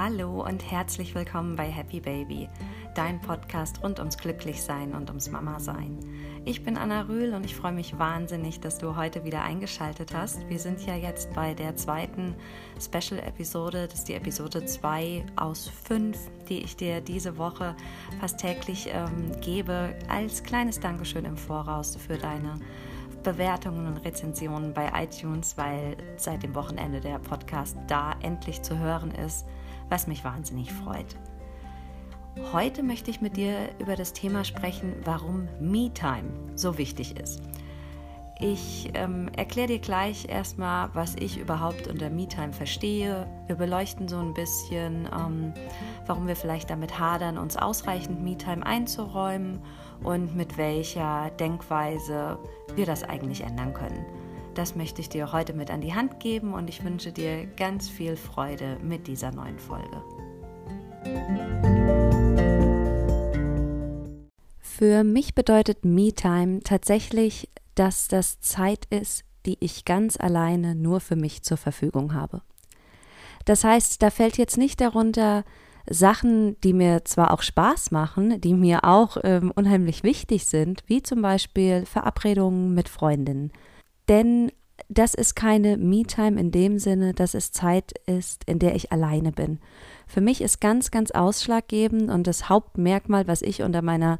Hallo und herzlich willkommen bei Happy Baby, dein Podcast rund ums Glücklichsein und ums Mama-Sein. Ich bin Anna Rühl und ich freue mich wahnsinnig, dass du heute wieder eingeschaltet hast. Wir sind ja jetzt bei der zweiten Special-Episode. Das ist die Episode 2 aus 5, die ich dir diese Woche fast täglich ähm, gebe, als kleines Dankeschön im Voraus für deine Bewertungen und Rezensionen bei iTunes, weil seit dem Wochenende der Podcast da endlich zu hören ist was mich wahnsinnig freut. Heute möchte ich mit dir über das Thema sprechen, warum Me-Time so wichtig ist. Ich ähm, erkläre dir gleich erstmal, was ich überhaupt unter Me-Time verstehe. Wir beleuchten so ein bisschen, ähm, warum wir vielleicht damit hadern, uns ausreichend Me-Time einzuräumen und mit welcher Denkweise wir das eigentlich ändern können. Das möchte ich dir heute mit an die Hand geben und ich wünsche dir ganz viel Freude mit dieser neuen Folge. Für mich bedeutet Me-Time tatsächlich, dass das Zeit ist, die ich ganz alleine nur für mich zur Verfügung habe. Das heißt, da fällt jetzt nicht darunter Sachen, die mir zwar auch Spaß machen, die mir auch ähm, unheimlich wichtig sind, wie zum Beispiel Verabredungen mit Freundinnen, denn das ist keine Me-Time in dem Sinne, dass es Zeit ist, in der ich alleine bin. Für mich ist ganz, ganz ausschlaggebend und das Hauptmerkmal, was ich unter meiner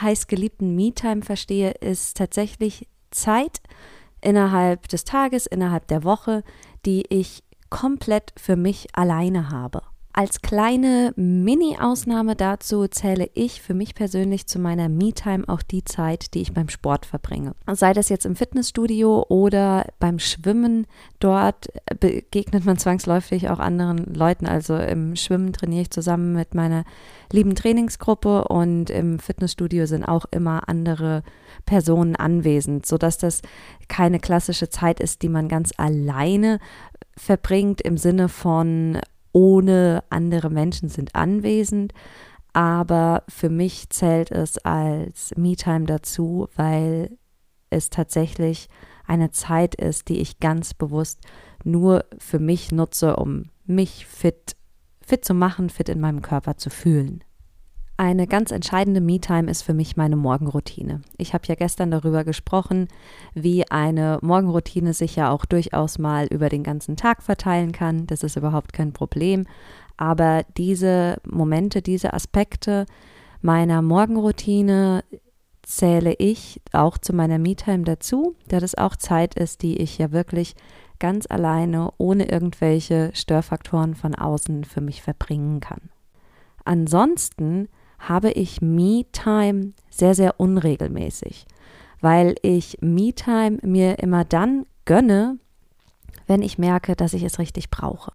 heißgeliebten Me-Time verstehe, ist tatsächlich Zeit innerhalb des Tages, innerhalb der Woche, die ich komplett für mich alleine habe. Als kleine Mini-Ausnahme dazu zähle ich für mich persönlich zu meiner Me-Time auch die Zeit, die ich beim Sport verbringe. Sei das jetzt im Fitnessstudio oder beim Schwimmen, dort begegnet man zwangsläufig auch anderen Leuten. Also im Schwimmen trainiere ich zusammen mit meiner lieben Trainingsgruppe und im Fitnessstudio sind auch immer andere Personen anwesend, sodass das keine klassische Zeit ist, die man ganz alleine verbringt im Sinne von ohne andere Menschen sind anwesend. Aber für mich zählt es als Me-Time dazu, weil es tatsächlich eine Zeit ist, die ich ganz bewusst nur für mich nutze, um mich fit, fit zu machen, fit in meinem Körper zu fühlen. Eine ganz entscheidende Me-Time ist für mich meine Morgenroutine. Ich habe ja gestern darüber gesprochen, wie eine Morgenroutine sich ja auch durchaus mal über den ganzen Tag verteilen kann. Das ist überhaupt kein Problem. Aber diese Momente, diese Aspekte meiner Morgenroutine zähle ich auch zu meiner Me-Time dazu, da das auch Zeit ist, die ich ja wirklich ganz alleine, ohne irgendwelche Störfaktoren von außen für mich verbringen kann. Ansonsten habe ich Me-Time sehr, sehr unregelmäßig, weil ich Me-Time mir immer dann gönne, wenn ich merke, dass ich es richtig brauche.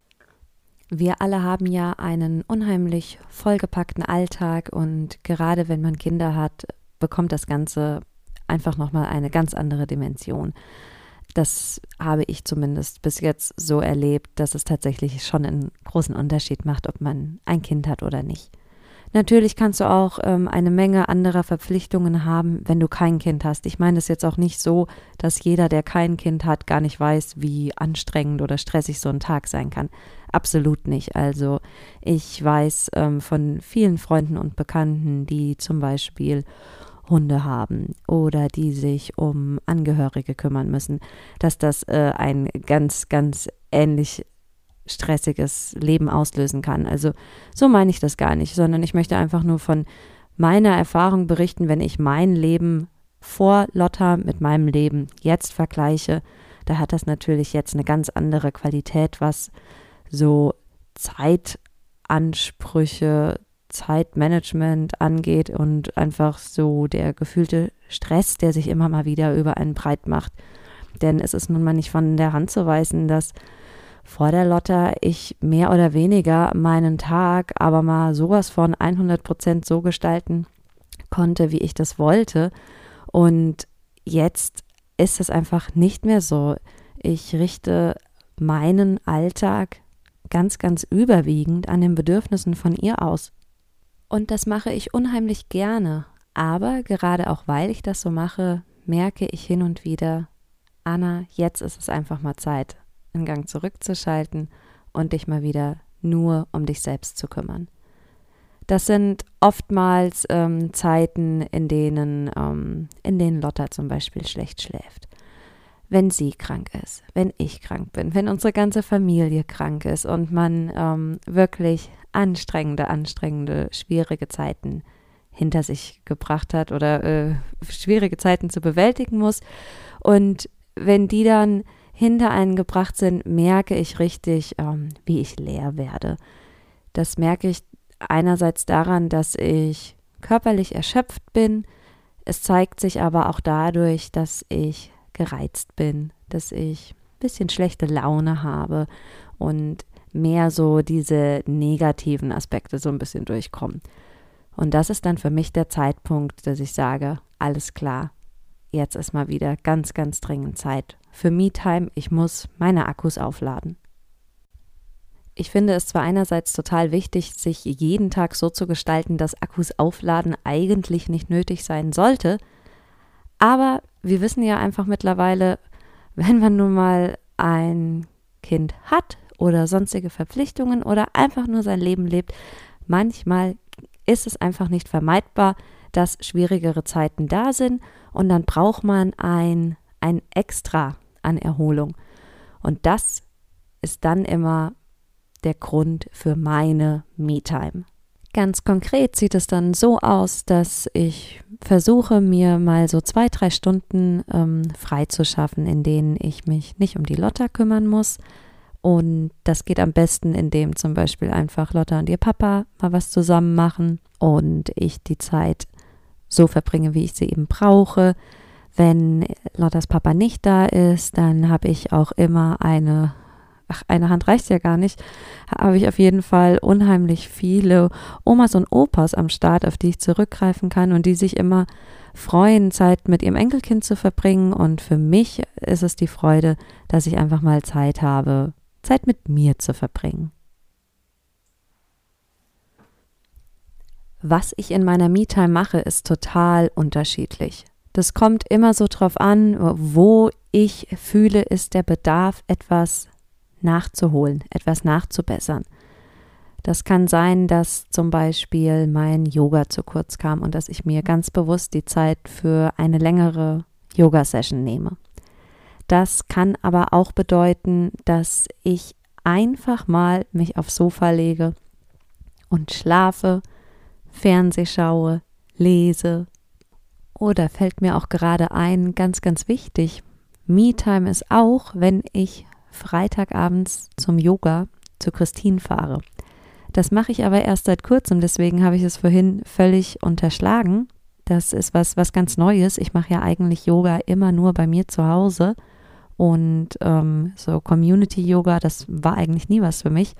Wir alle haben ja einen unheimlich vollgepackten Alltag und gerade wenn man Kinder hat, bekommt das Ganze einfach nochmal eine ganz andere Dimension. Das habe ich zumindest bis jetzt so erlebt, dass es tatsächlich schon einen großen Unterschied macht, ob man ein Kind hat oder nicht. Natürlich kannst du auch ähm, eine Menge anderer Verpflichtungen haben, wenn du kein Kind hast. Ich meine es jetzt auch nicht so, dass jeder, der kein Kind hat, gar nicht weiß, wie anstrengend oder stressig so ein Tag sein kann. Absolut nicht. Also ich weiß ähm, von vielen Freunden und Bekannten, die zum Beispiel Hunde haben oder die sich um Angehörige kümmern müssen, dass das äh, ein ganz, ganz ähnlich stressiges Leben auslösen kann. Also so meine ich das gar nicht, sondern ich möchte einfach nur von meiner Erfahrung berichten, wenn ich mein Leben vor Lotta mit meinem Leben jetzt vergleiche, da hat das natürlich jetzt eine ganz andere Qualität, was so Zeitansprüche, Zeitmanagement angeht und einfach so der gefühlte Stress, der sich immer mal wieder über einen breit macht. Denn es ist nun mal nicht von der Hand zu weisen, dass vor der Lotta ich mehr oder weniger meinen Tag aber mal sowas von 100 Prozent so gestalten konnte, wie ich das wollte. Und jetzt ist es einfach nicht mehr so. Ich richte meinen Alltag ganz, ganz überwiegend an den Bedürfnissen von ihr aus. Und das mache ich unheimlich gerne. Aber gerade auch weil ich das so mache, merke ich hin und wieder, Anna, jetzt ist es einfach mal Zeit, einen Gang zurückzuschalten und dich mal wieder nur um dich selbst zu kümmern. Das sind oftmals ähm, Zeiten, in denen, ähm, in denen Lotta zum Beispiel schlecht schläft. Wenn sie krank ist, wenn ich krank bin, wenn unsere ganze Familie krank ist und man ähm, wirklich anstrengende, anstrengende, schwierige Zeiten hinter sich gebracht hat oder äh, schwierige Zeiten zu bewältigen muss. Und wenn die dann hinter einen gebracht sind, merke ich richtig, ähm, wie ich leer werde. Das merke ich einerseits daran, dass ich körperlich erschöpft bin. Es zeigt sich aber auch dadurch, dass ich gereizt bin, dass ich ein bisschen schlechte Laune habe und mehr so diese negativen Aspekte so ein bisschen durchkommen. Und das ist dann für mich der Zeitpunkt, dass ich sage, alles klar, jetzt ist mal wieder ganz, ganz dringend Zeit für Me-Time. Ich muss meine Akkus aufladen. Ich finde es zwar einerseits total wichtig, sich jeden Tag so zu gestalten, dass Akkus aufladen eigentlich nicht nötig sein sollte, aber wir wissen ja einfach mittlerweile, wenn man nun mal ein Kind hat oder sonstige Verpflichtungen oder einfach nur sein Leben lebt, manchmal ist es einfach nicht vermeidbar, dass schwierigere Zeiten da sind und dann braucht man ein, ein Extra an Erholung. Und das ist dann immer der Grund für meine Me-Time. Ganz konkret sieht es dann so aus, dass ich versuche, mir mal so zwei, drei Stunden ähm, frei in denen ich mich nicht um die Lotta kümmern muss. Und das geht am besten, indem zum Beispiel einfach Lotta und ihr Papa mal was zusammen machen und ich die Zeit so verbringe, wie ich sie eben brauche. Wenn Lottas Papa nicht da ist, dann habe ich auch immer eine ach, eine Hand reicht ja gar nicht, habe ich auf jeden Fall unheimlich viele Omas und Opas am Start, auf die ich zurückgreifen kann und die sich immer freuen, Zeit mit ihrem Enkelkind zu verbringen. Und für mich ist es die Freude, dass ich einfach mal Zeit habe, Zeit mit mir zu verbringen. Was ich in meiner Me-Time mache, ist total unterschiedlich. Das kommt immer so drauf an, wo ich fühle, ist der Bedarf, etwas nachzuholen, etwas nachzubessern. Das kann sein, dass zum Beispiel mein Yoga zu kurz kam und dass ich mir ganz bewusst die Zeit für eine längere Yoga-Session nehme. Das kann aber auch bedeuten, dass ich einfach mal mich aufs Sofa lege und schlafe, Fernseh schaue, lese. Oder fällt mir auch gerade ein, ganz, ganz wichtig, Me-Time ist auch, wenn ich Freitagabends zum Yoga zu Christine fahre. Das mache ich aber erst seit kurzem, deswegen habe ich es vorhin völlig unterschlagen. Das ist was, was ganz Neues. Ich mache ja eigentlich Yoga immer nur bei mir zu Hause. Und ähm, so Community-Yoga, das war eigentlich nie was für mich.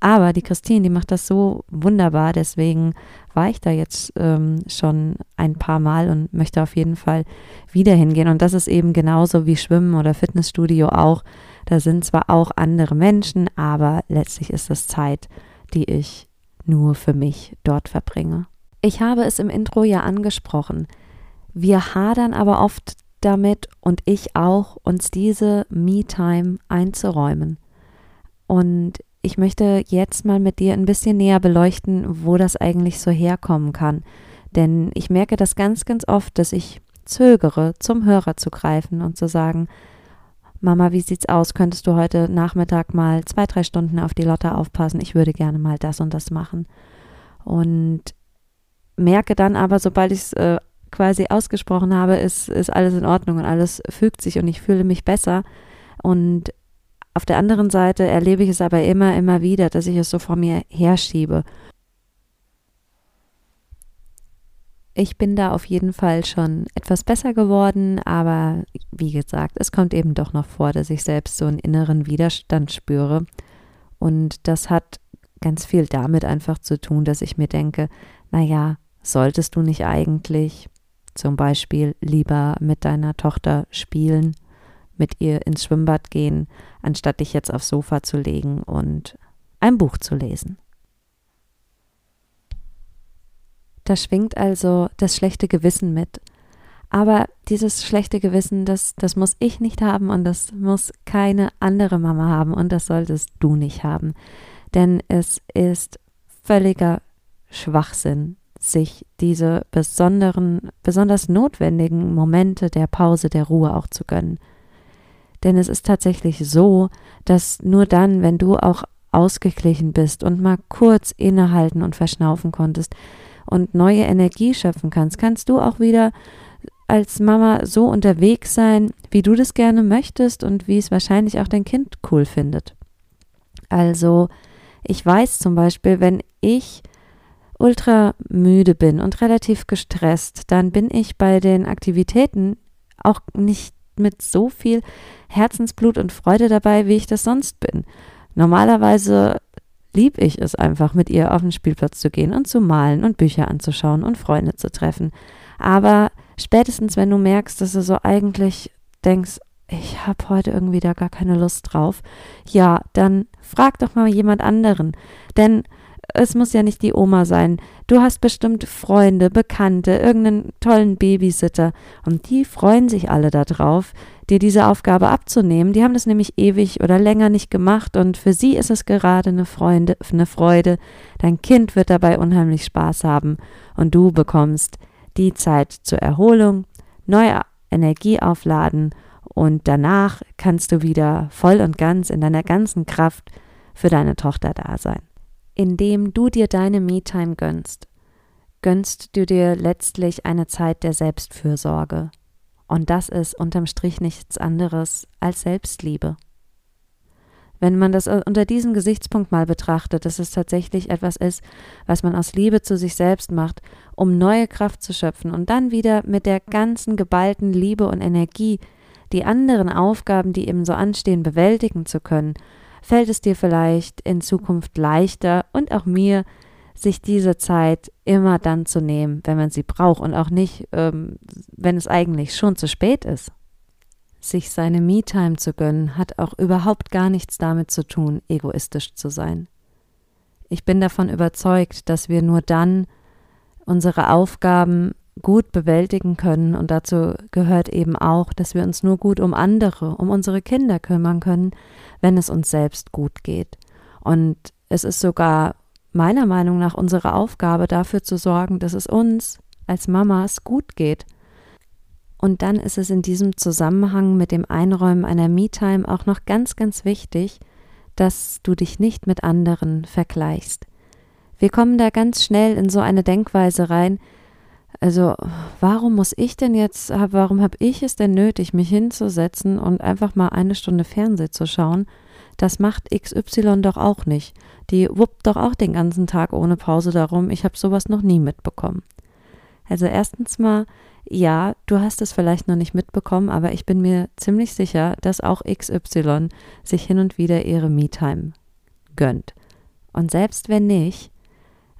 Aber die Christine, die macht das so wunderbar. Deswegen war ich da jetzt ähm, schon ein paar Mal und möchte auf jeden Fall wieder hingehen. Und das ist eben genauso wie Schwimmen oder Fitnessstudio auch. Da sind zwar auch andere Menschen, aber letztlich ist es Zeit, die ich nur für mich dort verbringe. Ich habe es im Intro ja angesprochen. Wir hadern aber oft damit und ich auch, uns diese Me-Time einzuräumen. Und ich möchte jetzt mal mit dir ein bisschen näher beleuchten, wo das eigentlich so herkommen kann. Denn ich merke das ganz, ganz oft, dass ich zögere, zum Hörer zu greifen und zu sagen, Mama, wie sieht's aus? Könntest du heute Nachmittag mal zwei, drei Stunden auf die Lotte aufpassen? Ich würde gerne mal das und das machen. Und merke dann aber, sobald ich es äh, quasi ausgesprochen habe, ist, ist alles in Ordnung und alles fügt sich und ich fühle mich besser. Und auf der anderen Seite erlebe ich es aber immer, immer wieder, dass ich es so vor mir herschiebe Ich bin da auf jeden Fall schon etwas besser geworden, aber wie gesagt, es kommt eben doch noch vor, dass ich selbst so einen inneren Widerstand spüre. Und das hat ganz viel damit einfach zu tun, dass ich mir denke, naja, solltest du nicht eigentlich zum Beispiel lieber mit deiner Tochter spielen, mit ihr ins Schwimmbad gehen, anstatt dich jetzt aufs Sofa zu legen und ein Buch zu lesen. Da schwingt also das schlechte Gewissen mit. Aber dieses schlechte Gewissen, das, das muss ich nicht haben und das muss keine andere Mama haben und das solltest du nicht haben. Denn es ist völliger Schwachsinn, sich diese besonderen, besonders notwendigen Momente der Pause, der Ruhe auch zu gönnen. Denn es ist tatsächlich so, dass nur dann, wenn du auch ausgeglichen bist und mal kurz innehalten und verschnaufen konntest und neue Energie schöpfen kannst, kannst du auch wieder als Mama so unterwegs sein, wie du das gerne möchtest und wie es wahrscheinlich auch dein Kind cool findet. Also, ich weiß zum Beispiel, wenn ich ultra müde bin und relativ gestresst, dann bin ich bei den Aktivitäten auch nicht mit so viel Herzensblut und Freude dabei, wie ich das sonst bin. Normalerweise lieb ich es einfach, mit ihr auf den Spielplatz zu gehen und zu malen und Bücher anzuschauen und Freunde zu treffen. Aber spätestens, wenn du merkst, dass du so eigentlich denkst, ich habe heute irgendwie da gar keine Lust drauf, ja, dann frag doch mal jemand anderen. Denn es muss ja nicht die Oma sein. Du hast bestimmt Freunde, Bekannte, irgendeinen tollen Babysitter und die freuen sich alle darauf, dir diese Aufgabe abzunehmen. Die haben das nämlich ewig oder länger nicht gemacht und für sie ist es gerade eine, Freunde, eine Freude. Dein Kind wird dabei unheimlich Spaß haben und du bekommst die Zeit zur Erholung, neue Energie aufladen und danach kannst du wieder voll und ganz in deiner ganzen Kraft für deine Tochter da sein indem du dir deine Me-Time gönnst, gönnst du dir letztlich eine Zeit der Selbstfürsorge. Und das ist unterm Strich nichts anderes als Selbstliebe. Wenn man das unter diesem Gesichtspunkt mal betrachtet, dass es tatsächlich etwas ist, was man aus Liebe zu sich selbst macht, um neue Kraft zu schöpfen und dann wieder mit der ganzen geballten Liebe und Energie die anderen Aufgaben, die eben so anstehen, bewältigen zu können fällt es dir vielleicht in Zukunft leichter und auch mir, sich diese Zeit immer dann zu nehmen, wenn man sie braucht und auch nicht, ähm, wenn es eigentlich schon zu spät ist. Sich seine Me-Time zu gönnen, hat auch überhaupt gar nichts damit zu tun, egoistisch zu sein. Ich bin davon überzeugt, dass wir nur dann unsere Aufgaben gut bewältigen können und dazu gehört eben auch, dass wir uns nur gut um andere, um unsere Kinder kümmern können, wenn es uns selbst gut geht. Und es ist sogar meiner Meinung nach unsere Aufgabe dafür zu sorgen, dass es uns als Mamas gut geht. Und dann ist es in diesem Zusammenhang mit dem Einräumen einer Me-Time auch noch ganz, ganz wichtig, dass du dich nicht mit anderen vergleichst. Wir kommen da ganz schnell in so eine Denkweise rein, also, warum muss ich denn jetzt, warum habe ich es denn nötig, mich hinzusetzen und einfach mal eine Stunde Fernsehen zu schauen? Das macht XY doch auch nicht. Die wuppt doch auch den ganzen Tag ohne Pause darum. Ich habe sowas noch nie mitbekommen. Also erstens mal, ja, du hast es vielleicht noch nicht mitbekommen, aber ich bin mir ziemlich sicher, dass auch XY sich hin und wieder ihre Me-Time gönnt. Und selbst wenn nicht,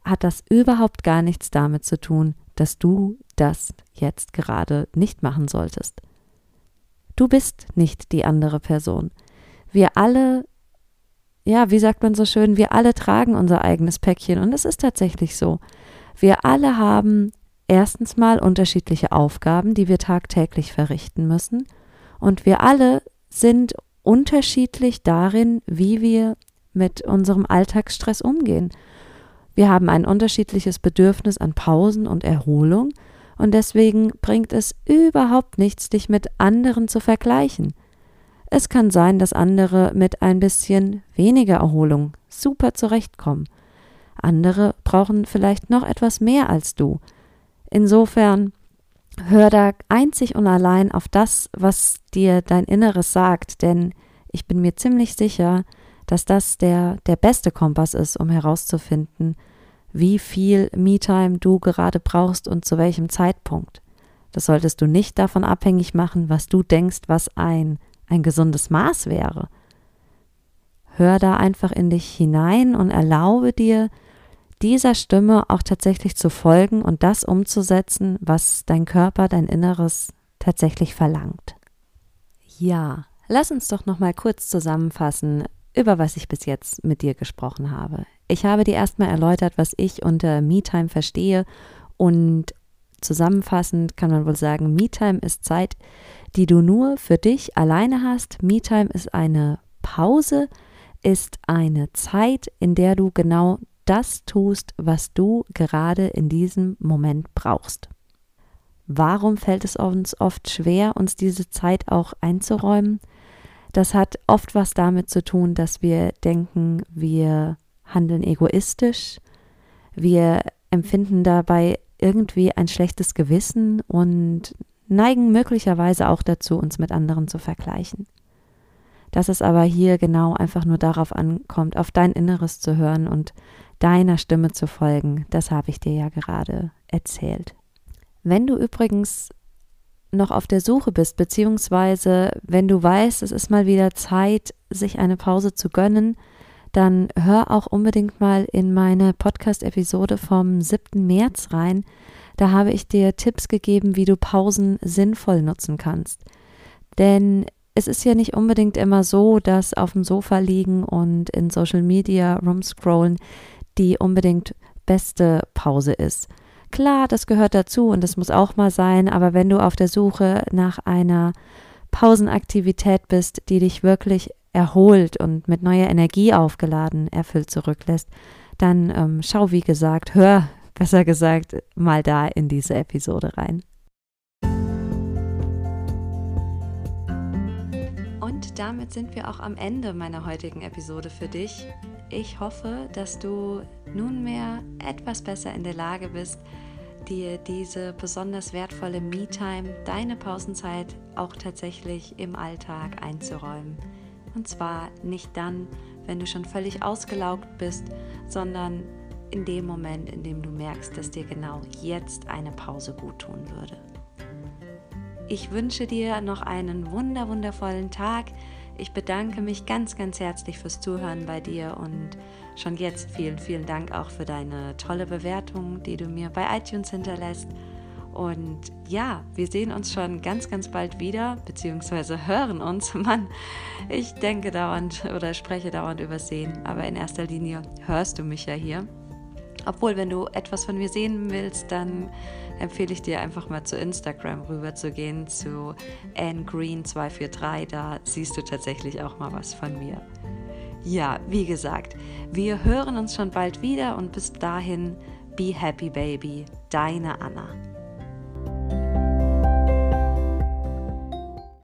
hat das überhaupt gar nichts damit zu tun, dass du das jetzt gerade nicht machen solltest. Du bist nicht die andere Person. Wir alle, ja, wie sagt man so schön, wir alle tragen unser eigenes Päckchen und es ist tatsächlich so. Wir alle haben erstens mal unterschiedliche Aufgaben, die wir tagtäglich verrichten müssen und wir alle sind unterschiedlich darin, wie wir mit unserem Alltagsstress umgehen. Wir haben ein unterschiedliches Bedürfnis an Pausen und Erholung und deswegen bringt es überhaupt nichts, dich mit anderen zu vergleichen. Es kann sein, dass andere mit ein bisschen weniger Erholung super zurechtkommen. Andere brauchen vielleicht noch etwas mehr als du. Insofern hör da einzig und allein auf das, was dir dein Inneres sagt, denn ich bin mir ziemlich sicher, dass das der, der beste Kompass ist, um herauszufinden, wie viel Me-Time du gerade brauchst und zu welchem Zeitpunkt. Das solltest du nicht davon abhängig machen, was du denkst, was ein, ein gesundes Maß wäre. Hör da einfach in dich hinein und erlaube dir, dieser Stimme auch tatsächlich zu folgen und das umzusetzen, was dein Körper, dein Inneres tatsächlich verlangt. Ja, lass uns doch noch mal kurz zusammenfassen, über was ich bis jetzt mit dir gesprochen habe. Ich habe dir erstmal erläutert, was ich unter MeTime verstehe und zusammenfassend kann man wohl sagen, MeTime ist Zeit, die du nur für dich alleine hast. MeTime ist eine Pause, ist eine Zeit, in der du genau das tust, was du gerade in diesem Moment brauchst. Warum fällt es uns oft schwer, uns diese Zeit auch einzuräumen? Das hat oft was damit zu tun, dass wir denken, wir handeln egoistisch, wir empfinden dabei irgendwie ein schlechtes Gewissen und neigen möglicherweise auch dazu, uns mit anderen zu vergleichen. Dass es aber hier genau einfach nur darauf ankommt, auf dein Inneres zu hören und deiner Stimme zu folgen, das habe ich dir ja gerade erzählt. Wenn du übrigens noch auf der Suche bist, beziehungsweise wenn du weißt, es ist mal wieder Zeit, sich eine Pause zu gönnen, dann hör auch unbedingt mal in meine Podcast-Episode vom 7. März rein. Da habe ich dir Tipps gegeben, wie du Pausen sinnvoll nutzen kannst. Denn es ist ja nicht unbedingt immer so, dass auf dem Sofa liegen und in Social Media rumscrollen die unbedingt beste Pause ist. Klar, das gehört dazu und das muss auch mal sein, aber wenn du auf der Suche nach einer Pausenaktivität bist, die dich wirklich erholt und mit neuer Energie aufgeladen erfüllt zurücklässt, dann ähm, schau, wie gesagt, hör, besser gesagt, mal da in diese Episode rein. Und damit sind wir auch am Ende meiner heutigen Episode für dich. Ich hoffe, dass du nunmehr etwas besser in der Lage bist, dir diese besonders wertvolle Me-Time, deine Pausenzeit auch tatsächlich im Alltag einzuräumen. Und zwar nicht dann, wenn du schon völlig ausgelaugt bist, sondern in dem Moment, in dem du merkst, dass dir genau jetzt eine Pause gut tun würde. Ich wünsche dir noch einen wunder wundervollen Tag. Ich bedanke mich ganz, ganz herzlich fürs Zuhören bei dir und schon jetzt vielen, vielen Dank auch für deine tolle Bewertung, die du mir bei iTunes hinterlässt. Und ja, wir sehen uns schon ganz, ganz bald wieder, beziehungsweise hören uns. Mann, ich denke dauernd oder spreche dauernd über Sehen, aber in erster Linie hörst du mich ja hier. Obwohl, wenn du etwas von mir sehen willst, dann empfehle ich dir einfach mal zu Instagram rüber zu gehen, zu ngreen243. Da siehst du tatsächlich auch mal was von mir. Ja, wie gesagt, wir hören uns schon bald wieder und bis dahin, be happy baby, deine Anna.